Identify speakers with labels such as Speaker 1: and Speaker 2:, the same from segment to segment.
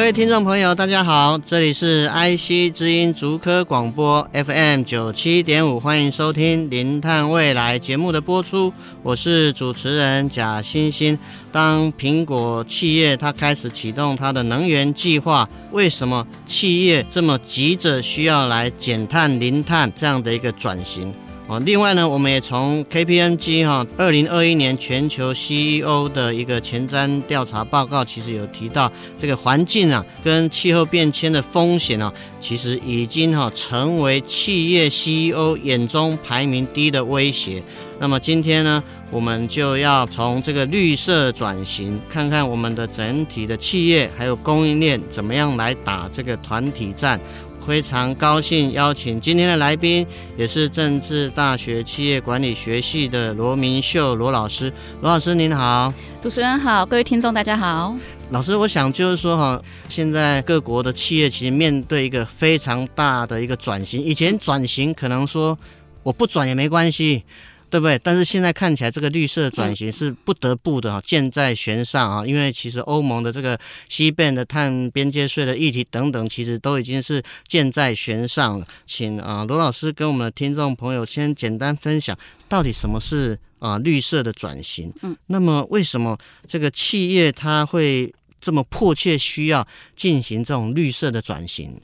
Speaker 1: 各位听众朋友，大家好，这里是 IC 之音竹科广播 FM 九七点五，欢迎收听《零碳未来》节目的播出，我是主持人贾欣欣。当苹果企业它开始启动它的能源计划，为什么企业这么急着需要来减碳、零碳这样的一个转型？另外呢，我们也从 KPMG 哈二零二一年全球 CEO 的一个前瞻调查报告，其实有提到这个环境啊跟气候变迁的风险啊，其实已经哈成为企业 CEO 眼中排名低的威胁。那么今天呢，我们就要从这个绿色转型，看看我们的整体的企业还有供应链怎么样来打这个团体战。非常高兴邀请今天的来宾，也是政治大学企业管理学系的罗明秀罗老师。罗老师您好，
Speaker 2: 主持人好，各位听众大家好。
Speaker 1: 老师，我想就是说哈，现在各国的企业其实面对一个非常大的一个转型，以前转型可能说我不转也没关系。对不对？但是现在看起来，这个绿色转型是不得不的哈，箭在弦上啊！因为其实欧盟的这个 CBAM 的碳边界税的议题等等，其实都已经是箭在弦上了。请啊罗老师跟我们的听众朋友先简单分享，到底什么是啊绿色的转型？嗯，那么为什么这个企业它会这么迫切需要进行这种绿色的转型？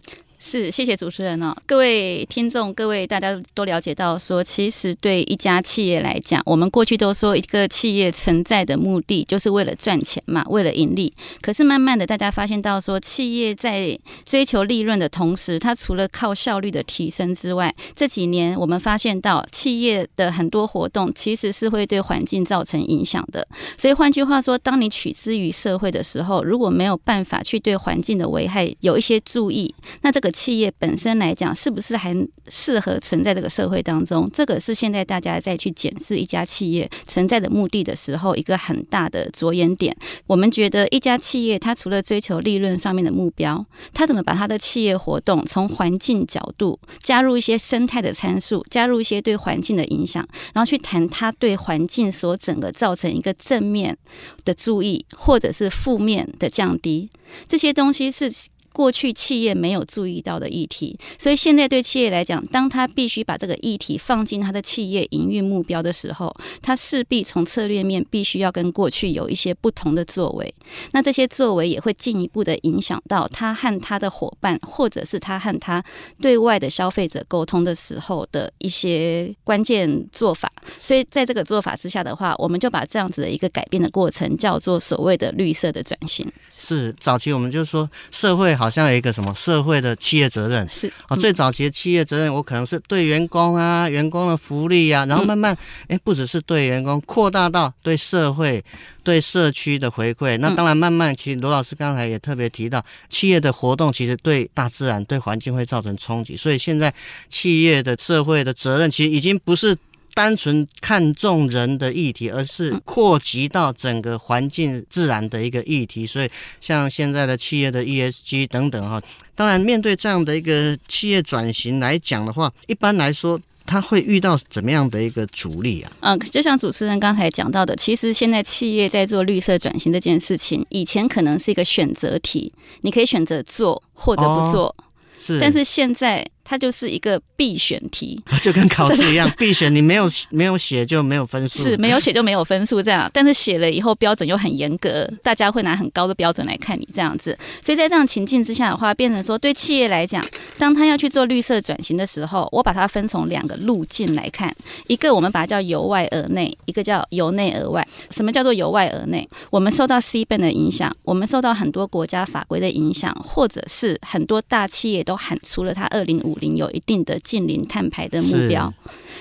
Speaker 2: 是，谢谢主持人哦，各位听众，各位大家都了解到说，其实对一家企业来讲，我们过去都说一个企业存在的目的就是为了赚钱嘛，为了盈利。可是慢慢的，大家发现到说，企业在追求利润的同时，它除了靠效率的提升之外，这几年我们发现到企业的很多活动其实是会对环境造成影响的。所以换句话说，当你取之于社会的时候，如果没有办法去对环境的危害有一些注意，那这个。企业本身来讲，是不是还适合存在这个社会当中？这个是现在大家在去检视一家企业存在的目的的时候，一个很大的着眼点。我们觉得一家企业，它除了追求利润上面的目标，它怎么把它的企业活动从环境角度加入一些生态的参数，加入一些对环境的影响，然后去谈它对环境所整个造成一个正面的注意，或者是负面的降低，这些东西是。过去企业没有注意到的议题，所以现在对企业来讲，当他必须把这个议题放进他的企业营运目标的时候，他势必从策略面必须要跟过去有一些不同的作为。那这些作为也会进一步的影响到他和他的伙伴，或者是他和他对外的消费者沟通的时候的一些关键做法。所以在这个做法之下的话，我们就把这样子的一个改变的过程叫做所谓的绿色的转型。
Speaker 1: 是早期我们就说社会好。好像有一个什么社会的企业责任是啊，最早期的企业责任，我可能是对员工啊，员工的福利啊，然后慢慢哎，不只是对员工，扩大到对社会、对社区的回馈。那当然，慢慢其实罗老师刚才也特别提到，企业的活动其实对大自然、对环境会造成冲击，所以现在企业的社会的责任其实已经不是。单纯看重人的议题，而是扩及到整个环境自然的一个议题。所以，像现在的企业的 ESG 等等哈，当然面对这样的一个企业转型来讲的话，一般来说，他会遇到怎么样的一个阻力啊？嗯，
Speaker 2: 就像主持人刚才讲到的，其实现在企业在做绿色转型这件事情，以前可能是一个选择题，你可以选择做或者不做，哦、是，但是现在它就是一个。必选题
Speaker 1: 就跟考试一样，必选你没有没有写就没有分数，
Speaker 2: 是没有写就没有分数这样。但是写了以后标准又很严格，大家会拿很高的标准来看你这样子。所以在这样情境之下的话，变成说对企业来讲，当他要去做绿色转型的时候，我把它分从两个路径来看，一个我们把它叫由外而内，一个叫由内而外。什么叫做由外而内？我们受到 CBAM 的影响，我们受到很多国家法规的影响，或者是很多大企业都喊出了它二零五零有一定的近零碳排的目标。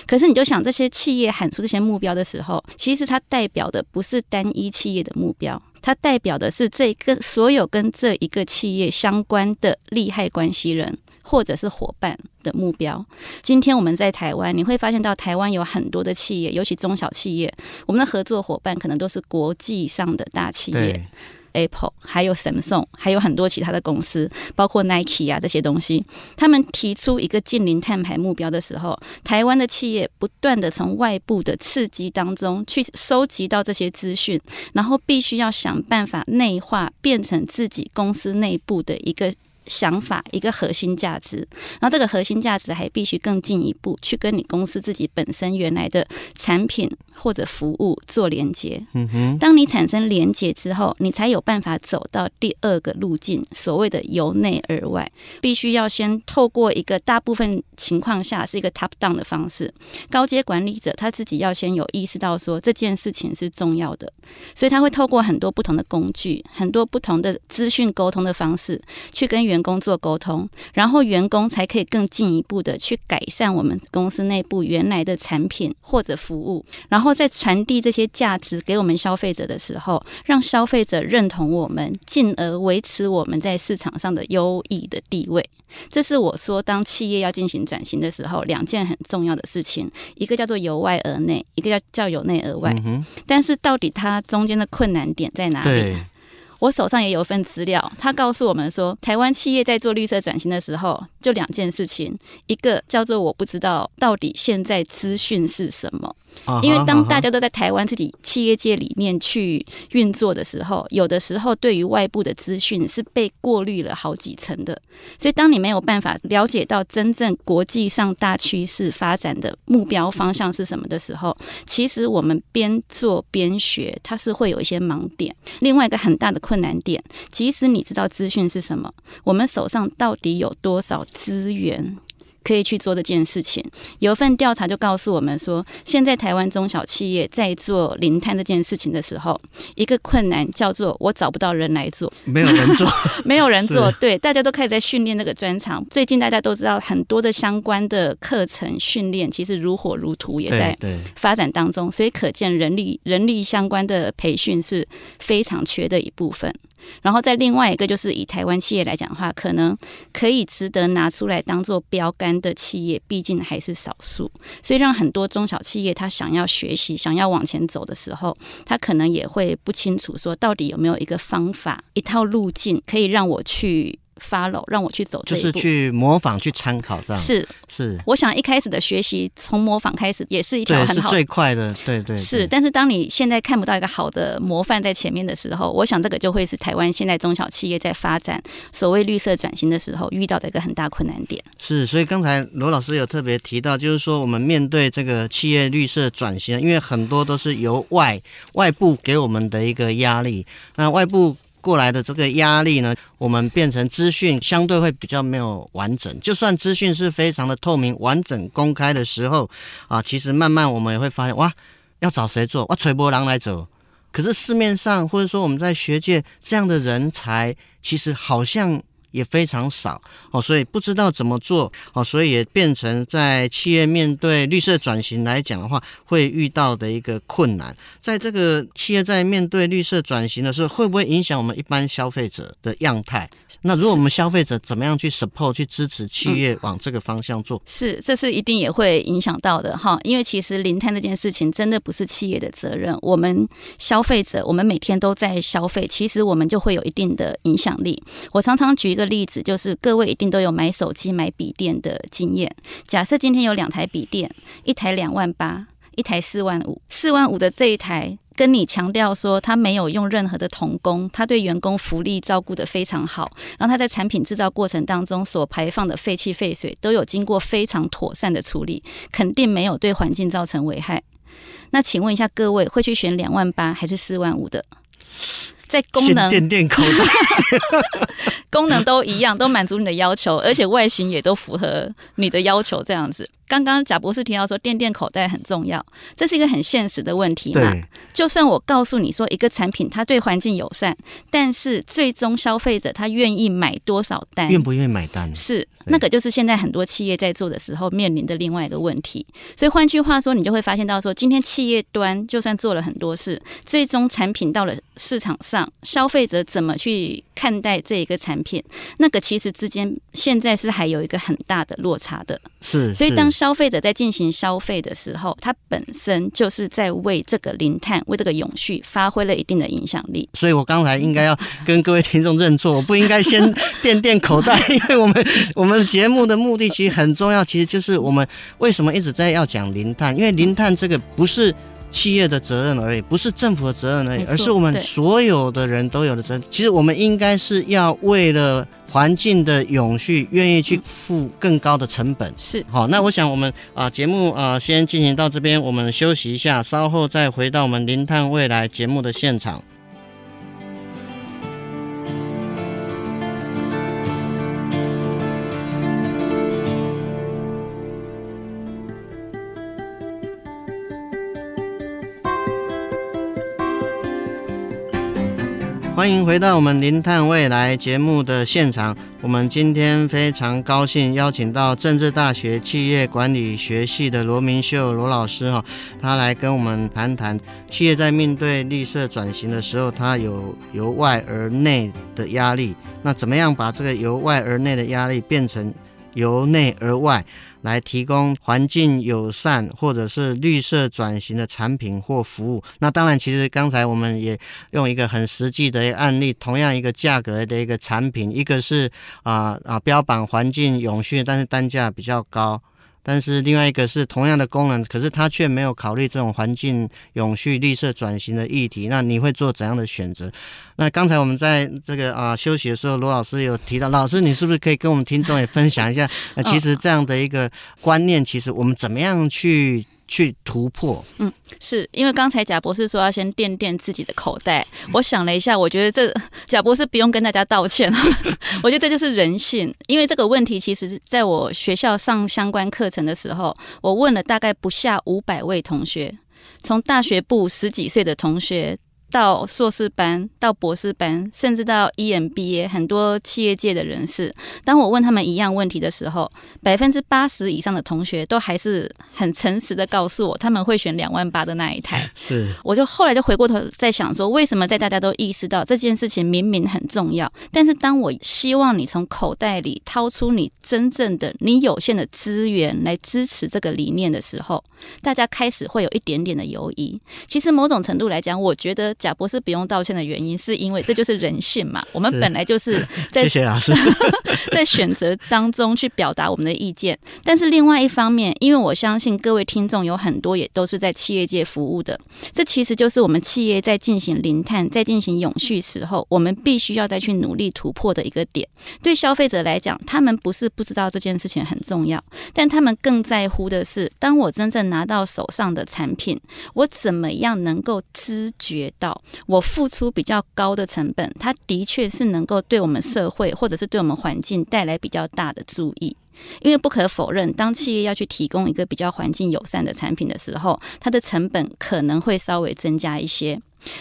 Speaker 2: 可是你就想，这些企业喊出这些目标的时候，其实它代表的不是单一企业的目标，它代表的是这个所有跟这一个企业相关的利害关系人或者是伙伴的目标。今天我们在台湾，你会发现到台湾有很多的企业，尤其中小企业，我们的合作伙伴可能都是国际上的大企业。Apple 还有 Samsung，还有很多其他的公司，包括 Nike 啊这些东西，他们提出一个近零碳排目标的时候，台湾的企业不断的从外部的刺激当中去收集到这些资讯，然后必须要想办法内化，变成自己公司内部的一个。想法一个核心价值，然后这个核心价值还必须更进一步去跟你公司自己本身原来的产品或者服务做连接。嗯哼，当你产生连接之后，你才有办法走到第二个路径，所谓的由内而外，必须要先透过一个大部分情况下是一个 top down 的方式，高阶管理者他自己要先有意识到说这件事情是重要的，所以他会透过很多不同的工具，很多不同的资讯沟通的方式去跟员员工做沟通，然后员工才可以更进一步的去改善我们公司内部原来的产品或者服务，然后再传递这些价值给我们消费者的时候，让消费者认同我们，进而维持我们在市场上的优异的地位。这是我说，当企业要进行转型的时候，两件很重要的事情，一个叫做由外而内，一个叫叫由内而外。嗯。但是到底它中间的困难点在哪里？我手上也有份资料，他告诉我们说，台湾企业在做绿色转型的时候，就两件事情，一个叫做我不知道到底现在资讯是什么。因为当大家都在台湾自己企业界里面去运作的时候，有的时候对于外部的资讯是被过滤了好几层的，所以当你没有办法了解到真正国际上大趋势发展的目标方向是什么的时候，其实我们边做边学，它是会有一些盲点。另外一个很大的困难点，即使你知道资讯是什么，我们手上到底有多少资源？可以去做这件事情。有一份调查就告诉我们说，现在台湾中小企业在做零碳这件事情的时候，一个困难叫做我找不到人来做，
Speaker 1: 没有人做，
Speaker 2: 没有人做。对，大家都开始在训练那个专长。最近大家都知道，很多的相关的课程训练其实如火如荼，也在发展当中。所以可见人力人力相关的培训是非常缺的一部分。然后在另外一个，就是以台湾企业来讲的话，可能可以值得拿出来当做标杆的企业，毕竟还是少数，所以让很多中小企业他想要学习、想要往前走的时候，他可能也会不清楚说到底有没有一个方法、一套路径可以让我去。Follow 让我去走这一步，
Speaker 1: 就是去模仿、去参考这样。
Speaker 2: 是是，我想一开始的学习从模仿开始，也是一条很好
Speaker 1: 最快的。对对，对，
Speaker 2: 是。但是当你现在看不到一个好的模范在前面的时候，我想这个就会是台湾现在中小企业在发展所谓绿色转型的时候遇到的一个很大困难点。
Speaker 1: 是，所以刚才罗老师有特别提到，就是说我们面对这个企业绿色转型，因为很多都是由外外部给我们的一个压力，那外部。过来的这个压力呢，我们变成资讯相对会比较没有完整。就算资讯是非常的透明、完整、公开的时候，啊，其实慢慢我们也会发现，哇，要找谁做？哇，锤波狼来走。可是市面上或者说我们在学界这样的人才，其实好像。也非常少哦，所以不知道怎么做哦，所以也变成在企业面对绿色转型来讲的话，会遇到的一个困难。在这个企业在面对绿色转型的时候，会不会影响我们一般消费者的样态？那如果我们消费者怎么样去 support 去支持企业往这个方向做？
Speaker 2: 是，这是一定也会影响到的哈，因为其实零碳这件事情真的不是企业的责任，我们消费者，我们每天都在消费，其实我们就会有一定的影响力。我常常举一个。例子就是各位一定都有买手机、买笔电的经验。假设今天有两台笔电，一台两万八，一台四万五。四万五的这一台，跟你强调说他没有用任何的童工，他对员工福利照顾得非常好，然后他在产品制造过程当中所排放的废气废水都有经过非常妥善的处理，肯定没有对环境造成危害。那请问一下各位，会去选两万八还是四万五的？在功能，功能都一样，都满足你的要求，而且外形也都符合你的要求，这样子。刚刚贾博士提到说垫垫口袋很重要，这是一个很现实的问题嘛。
Speaker 1: 对，
Speaker 2: 就算我告诉你说一个产品它对环境友善，但是最终消费者他愿意买多少单，
Speaker 1: 愿不愿意买单，
Speaker 2: 是那个就是现在很多企业在做的时候面临的另外一个问题。所以换句话说，你就会发现到说，今天企业端就算做了很多事，最终产品到了市场上，消费者怎么去看待这一个产品，那个其实之间现在是还有一个很大的落差的。
Speaker 1: 是，
Speaker 2: 所以当消费者在进行消费的时候，它本身就是在为这个零碳、为这个永续发挥了一定的影响力。
Speaker 1: 所以我刚才应该要跟各位听众认错，我不应该先垫垫口袋，因为我们 我们节目的目的其实很重要，其实就是我们为什么一直在要讲零碳，因为零碳这个不是。企业的责任而已，不是政府的责任而已，而是我们所有的人都有的责任。其实我们应该是要为了环境的永续，愿意去付更高的成本。
Speaker 2: 是
Speaker 1: 好，那我想我们啊节目啊先进行到这边，我们休息一下，稍后再回到我们零碳未来节目的现场。欢迎回到我们《零碳未来》节目的现场。我们今天非常高兴邀请到政治大学企业管理学系的罗明秀罗老师哈，他来跟我们谈谈企业在面对绿色转型的时候，他有由外而内的压力。那怎么样把这个由外而内的压力变成由内而外？来提供环境友善或者是绿色转型的产品或服务。那当然，其实刚才我们也用一个很实际的案例，同样一个价格的一个产品，一个是啊啊标榜环境永续，但是单价比较高。但是另外一个是同样的功能，可是它却没有考虑这种环境永续、绿色转型的议题。那你会做怎样的选择？那刚才我们在这个啊休息的时候，罗老师有提到，老师你是不是可以跟我们听众也分享一下？那其实这样的一个观念，其实我们怎么样去？去突破，
Speaker 2: 嗯，是因为刚才贾博士说要先垫垫自己的口袋，我想了一下，我觉得这 贾博士不用跟大家道歉，我觉得这就是人性。因为这个问题，其实在我学校上相关课程的时候，我问了大概不下五百位同学，从大学部十几岁的同学。到硕士班，到博士班，甚至到 EMBA，很多企业界的人士，当我问他们一样问题的时候，百分之八十以上的同学都还是很诚实的告诉我，他们会选两万八的那一台。
Speaker 1: 是，
Speaker 2: 我就后来就回过头在想说，为什么在大家都意识到这件事情明明很重要，但是当我希望你从口袋里掏出你真正的、你有限的资源来支持这个理念的时候，大家开始会有一点点的犹疑。其实某种程度来讲，我觉得。贾博士不用道歉的原因，是因为这就是人性嘛。我们本来就是在
Speaker 1: 谢谢老师
Speaker 2: 在选择当中去表达我们的意见。但是另外一方面，因为我相信各位听众有很多也都是在企业界服务的，这其实就是我们企业在进行零碳、在进行永续时候，我们必须要再去努力突破的一个点。对消费者来讲，他们不是不知道这件事情很重要，但他们更在乎的是，当我真正拿到手上的产品，我怎么样能够知觉到。我付出比较高的成本，它的确是能够对我们社会或者是对我们环境带来比较大的注意。因为不可否认，当企业要去提供一个比较环境友善的产品的时候，它的成本可能会稍微增加一些。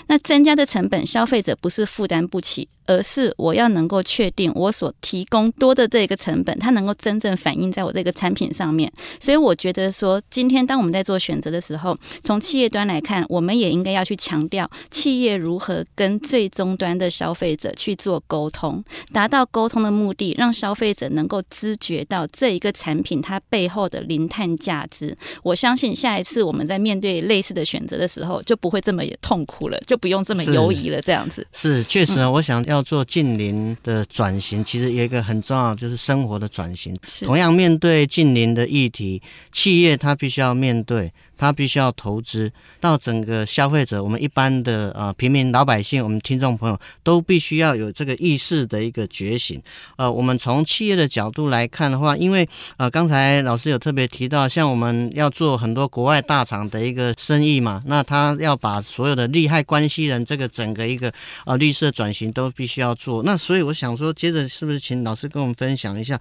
Speaker 2: 那增加的成本，消费者不是负担不起。而是我要能够确定我所提供多的这个成本，它能够真正反映在我这个产品上面。所以我觉得说，今天当我们在做选择的时候，从企业端来看，我们也应该要去强调企业如何跟最终端的消费者去做沟通，达到沟通的目的，让消费者能够知觉到这一个产品它背后的零碳价值。我相信下一次我们在面对类似的选择的时候，就不会这么痛苦了，就不用这么犹疑了。这样子
Speaker 1: 是确实啊，我想要。要做近邻的转型，其实有一个很重要，就是生活的转型。同样面对近邻的议题，企业它必须要面对。他必须要投资到整个消费者，我们一般的呃平民老百姓，我们听众朋友都必须要有这个意识的一个觉醒。呃，我们从企业的角度来看的话，因为呃刚才老师有特别提到，像我们要做很多国外大厂的一个生意嘛，那他要把所有的利害关系人这个整个一个呃绿色转型都必须要做。那所以我想说，接着是不是请老师跟我们分享一下？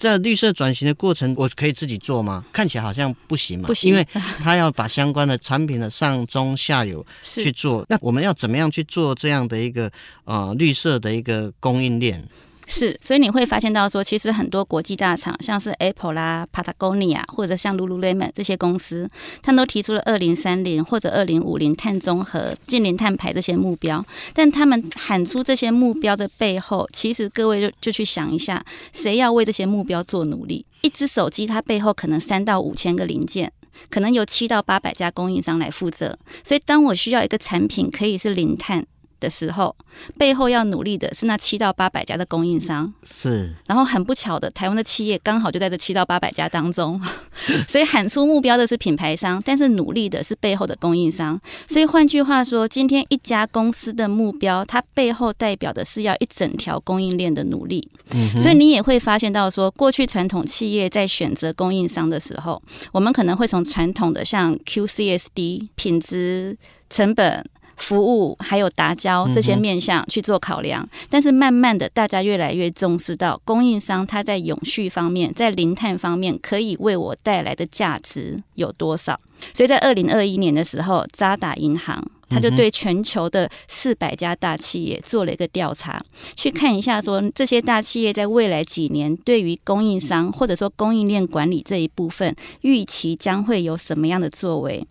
Speaker 1: 在绿色转型的过程，我可以自己做吗？看起来好像不行嘛，
Speaker 2: 不行，
Speaker 1: 因为他要把相关的产品的上中下游 去做。那我们要怎么样去做这样的一个呃绿色的一个供应链？
Speaker 2: 是，所以你会发现到说，其实很多国际大厂，像是 Apple 啦、Patagonia 或者像 Lululemon 这些公司，他们都提出了二零三零或者二零五零碳中和、净零碳排这些目标。但他们喊出这些目标的背后，其实各位就就去想一下，谁要为这些目标做努力？一只手机它背后可能三到五千个零件，可能有七到八百家供应商来负责。所以当我需要一个产品可以是零碳。的时候，背后要努力的是那七到八百家的供应商，
Speaker 1: 是。然
Speaker 2: 后很不巧的，台湾的企业刚好就在这七到八百家当中，所以喊出目标的是品牌商，但是努力的是背后的供应商。所以换句话说，今天一家公司的目标，它背后代表的是要一整条供应链的努力。嗯，所以你也会发现到说，过去传统企业在选择供应商的时候，我们可能会从传统的像 QCSD 品质、成本。服务还有达交这些面向去做考量，但是慢慢的，大家越来越重视到供应商他在永续方面，在零碳方面可以为我带来的价值有多少。所以在二零二一年的时候，渣打银行他就对全球的四百家大企业做了一个调查，去看一下说这些大企业在未来几年对于供应商或者说供应链管理这一部分预期将会有什么样的作为。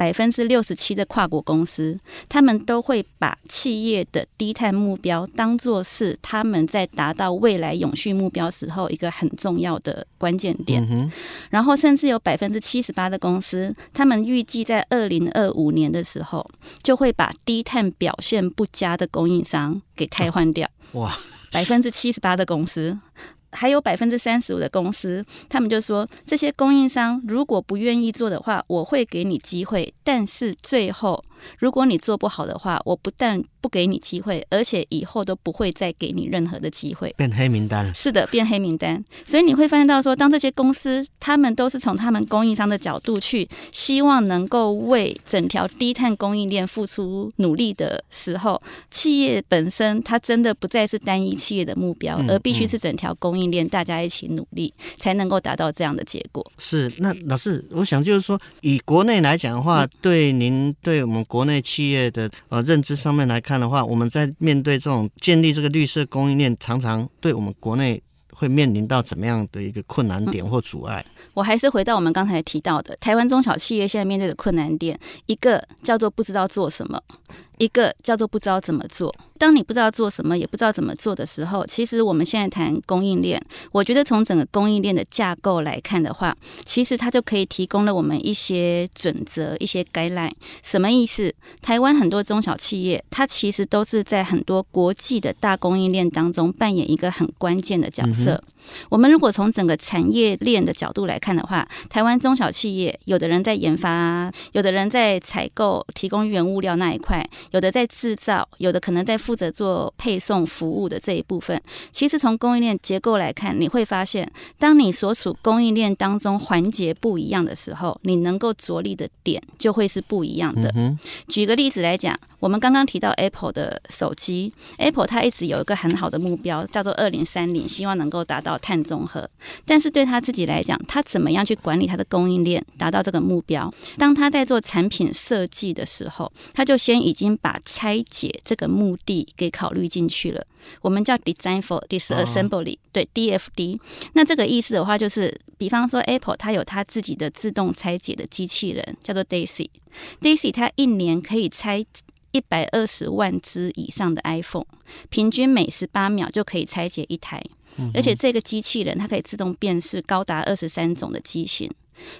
Speaker 2: 百分之六十七的跨国公司，他们都会把企业的低碳目标当作是他们在达到未来永续目标时候一个很重要的关键点。然后，甚至有百分之七十八的公司，他们预计在二零二五年的时候，就会把低碳表现不佳的供应商给替换掉。哇，百分之七十八的公司。还有百分之三十五的公司，他们就说，这些供应商如果不愿意做的话，我会给你机会，但是最后如果你做不好的话，我不但不给你机会，而且以后都不会再给你任何的机会，
Speaker 1: 变黑名单了。
Speaker 2: 是的，变黑名单。所以你会发现到说，当这些公司他们都是从他们供应商的角度去希望能够为整条低碳供应链付出努力的时候，企业本身它真的不再是单一企业的目标，而必须是整条供应。链大家一起努力，才能够达到这样的结果。
Speaker 1: 是，那老师，我想就是说，以国内来讲的话，嗯、对您对我们国内企业的呃认知上面来看看的话，我们在面对这种建立这个绿色供应链，常常对我们国内会面临到怎么样的一个困难点或阻碍？
Speaker 2: 我还是回到我们刚才提到的，台湾中小企业现在面对的困难点，一个叫做不知道做什么，一个叫做不知道怎么做。当你不知道做什么，也不知道怎么做的时候，其实我们现在谈供应链，我觉得从整个供应链的架构来看的话，其实它就可以提供了我们一些准则、一些 guideline。什么意思？台湾很多中小企业，它其实都是在很多国际的大供应链当中扮演一个很关键的角色。嗯、我们如果从整个产业链的角度来看的话，台湾中小企业，有的人在研发，有的人在采购、提供原物料那一块，有的在制造，有的可能在。负责做配送服务的这一部分，其实从供应链结构来看，你会发现，当你所处供应链当中环节不一样的时候，你能够着力的点就会是不一样的。举个例子来讲，我们刚刚提到 Apple 的手机，Apple 它一直有一个很好的目标，叫做二零三零，希望能够达到碳中和。但是对他自己来讲，他怎么样去管理他的供应链，达到这个目标？当他在做产品设计的时候，他就先已经把拆解这个目的。给考虑进去了，我们叫 design for disassembly，对 DFD。那这个意思的话，就是比方说 Apple 它有它自己的自动拆解的机器人，叫做 Daisy。Daisy 它一年可以拆一百二十万只以上的 iPhone，平均每十八秒就可以拆解一台，而且这个机器人它可以自动辨识高达二十三种的机型。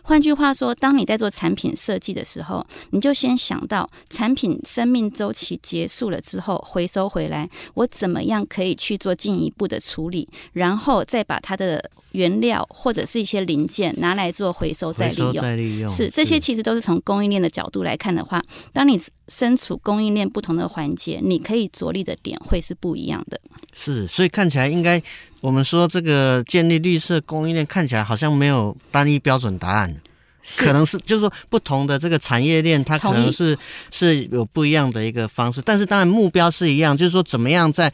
Speaker 2: 换句话说，当你在做产品设计的时候，你就先想到产品生命周期结束了之后回收回来，我怎么样可以去做进一步的处理，然后再把它的原料或者是一些零件拿来做回收再利用。
Speaker 1: 再利用
Speaker 2: 是这些，其实都是从供应链的角度来看的话，当你身处供应链不同的环节，你可以着力的点会是不一样的。
Speaker 1: 是，所以看起来应该。我们说这个建立绿色供应链看起来好像没有单一标准答案，可能是就是说不同的这个产业链它可能是是有不一样的一个方式，但是当然目标是一样，就是说怎么样在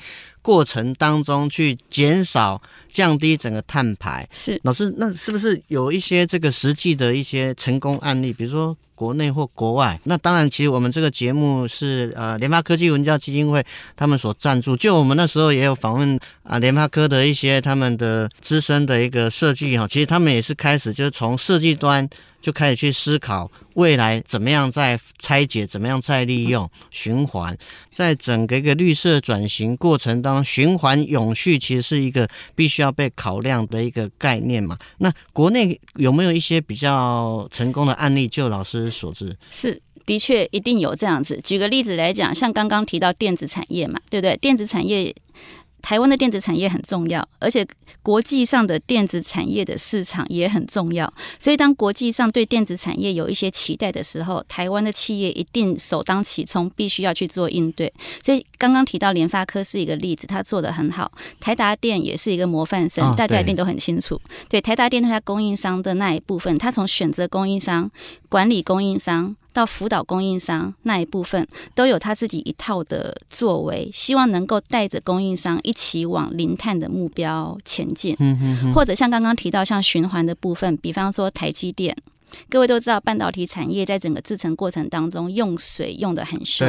Speaker 1: 过程当中去减少、降低整个碳排。
Speaker 2: 是
Speaker 1: 老师，那是不是有一些这个实际的一些成功案例？比如说国内或国外？那当然，其实我们这个节目是呃联发科技文教基金会他们所赞助。就我们那时候也有访问啊联发科的一些他们的资深的一个设计哈，其实他们也是开始就是从设计端。就开始去思考未来怎么样再拆解，怎么样再利用循环，在整个一个绿色转型过程当中，循环永续其实是一个必须要被考量的一个概念嘛。那国内有没有一些比较成功的案例？就老师所知，
Speaker 2: 是的确一定有这样子。举个例子来讲，像刚刚提到电子产业嘛，对不对？电子产业。台湾的电子产业很重要，而且国际上的电子产业的市场也很重要。所以，当国际上对电子产业有一些期待的时候，台湾的企业一定首当其冲，必须要去做应对。所以，刚刚提到联发科是一个例子，它做的很好。台达电也是一个模范生，大家一定都很清楚。对，台达电它供应商的那一部分，它从选择供应商、管理供应商。到辅导供应商那一部分，都有他自己一套的作为，希望能够带着供应商一起往零碳的目标前进。嗯嗯嗯。或者像刚刚提到像循环的部分，比方说台积电，各位都知道半导体产业在整个制程过程当中用水用的很凶。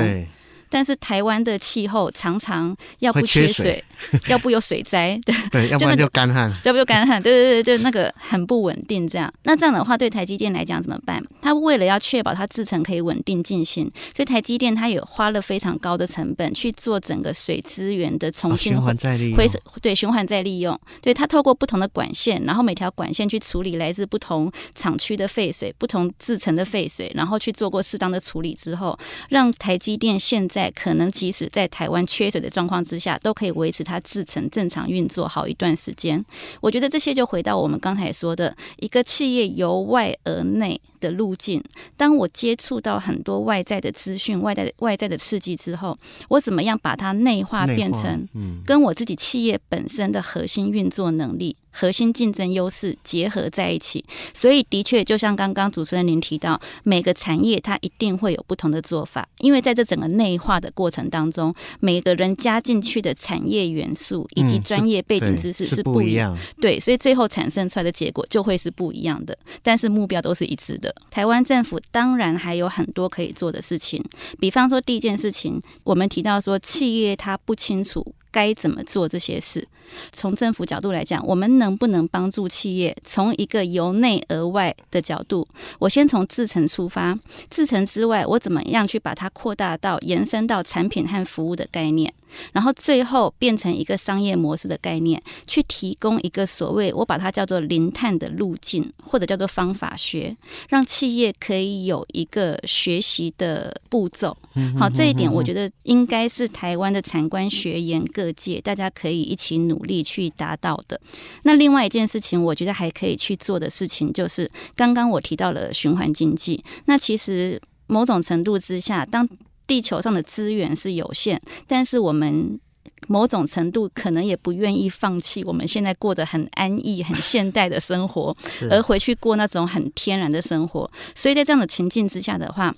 Speaker 2: 但是台湾的气候常常要不缺水，
Speaker 1: 缺水
Speaker 2: 要不有水灾，对，
Speaker 1: 对，要不然就干旱，
Speaker 2: 要不就干旱，对对对对，那个很不稳定。这样，那这样的话，对台积电来讲怎么办？他为了要确保它制程可以稳定进行，所以台积电它也花了非常高的成本去做整个水资源的重新循环再利用，对，循环再利用。对，它透过不同的管线，然后每条管线去处理来自不同厂区的废水、不同制程的废水，然后去做过适当的处理之后，让台积电现在。在可能即使在台湾缺水的状况之下，都可以维持它制成正常运作好一段时间。我觉得这些就回到我们刚才说的一个企业由外而内的路径。当我接触到很多外在的资讯、外在外在的刺激之后，我怎么样把它内化变成跟我自己企业本身的核心运作能力？核心竞争优势结合在一起，所以的确就像刚刚主持人您提到，每个产业它一定会有不同的做法，因为在这整个内化的过程当中，每个人加进去的产业元素以及专业背景知识是不一样，对，所以最后产生出来的结果就会是不一样的，但是目标都是一致的。台湾政府当然还有很多可以做的事情，比方说第一件事情，我们提到说企业它不清楚。该怎么做这些事？从政府角度来讲，我们能不能帮助企业从一个由内而外的角度？我先从制程出发，制程之外，我怎么样去把它扩大到延伸到产品和服务的概念？然后最后变成一个商业模式的概念，去提供一个所谓我把它叫做零碳的路径，或者叫做方法学，让企业可以有一个学习的步骤。好，这一点我觉得应该是台湾的产官学研各界大家可以一起努力去达到的。那另外一件事情，我觉得还可以去做的事情，就是刚刚我提到了循环经济。那其实某种程度之下，当地球上的资源是有限，但是我们某种程度可能也不愿意放弃我们现在过得很安逸、很现代的生活，而回去过那种很天然的生活。所以在这样的情境之下的话。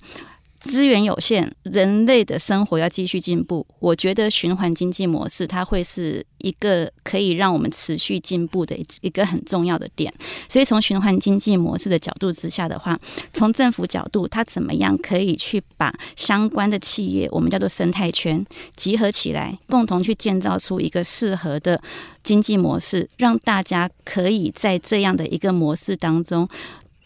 Speaker 2: 资源有限，人类的生活要继续进步。我觉得循环经济模式它会是一个可以让我们持续进步的一个很重要的点。所以从循环经济模式的角度之下的话，从政府角度，它怎么样可以去把相关的企业，我们叫做生态圈，集合起来，共同去建造出一个适合的经济模式，让大家可以在这样的一个模式当中。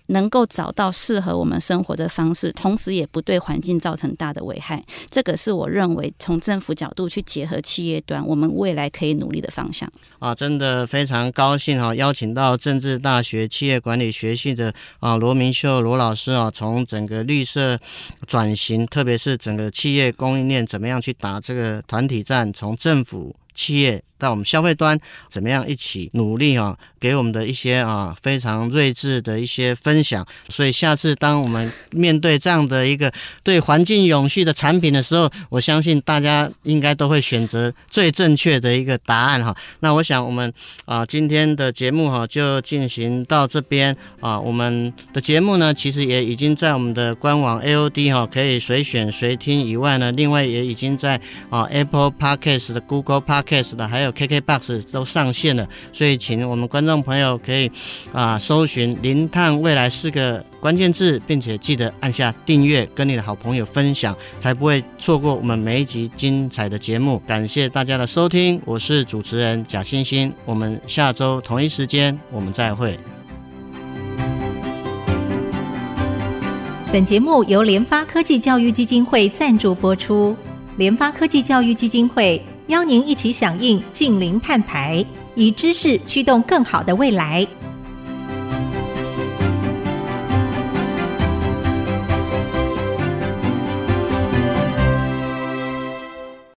Speaker 2: 能够找到适合我们生活的方式，同时也不对环境造成大的危害，这个是我认为从政府角度去结合企业端，我们未来可以努力的方向。
Speaker 1: 啊，真的非常高兴哈，邀请到政治大学企业管理学系的啊罗明秀罗老师啊，从整个绿色转型，特别是整个企业供应链怎么样去打这个团体战，从政府。企业到我们消费端，怎么样一起努力啊？给我们的一些啊非常睿智的一些分享。所以下次当我们面对这样的一个对环境永续的产品的时候，我相信大家应该都会选择最正确的一个答案哈。那我想我们啊今天的节目哈就进行到这边啊。我们的节目呢其实也已经在我们的官网 AOD 哈可以随选随听以外呢，另外也已经在啊 Apple Podcast 的 Google Podcast Podcast 的，还有 KKBox 都上线了，所以请我们观众朋友可以啊搜寻“零碳未来”四个关键字，并且记得按下订阅，跟你的好朋友分享，才不会错过我们每一集精彩的节目。感谢大家的收听，我是主持人贾欣欣，我们下周同一时间我们再会。
Speaker 3: 本节目由联发科技教育基金会赞助播出。联发科技教育基金会邀您一起响应净零碳排，以知识驱动更好的未来。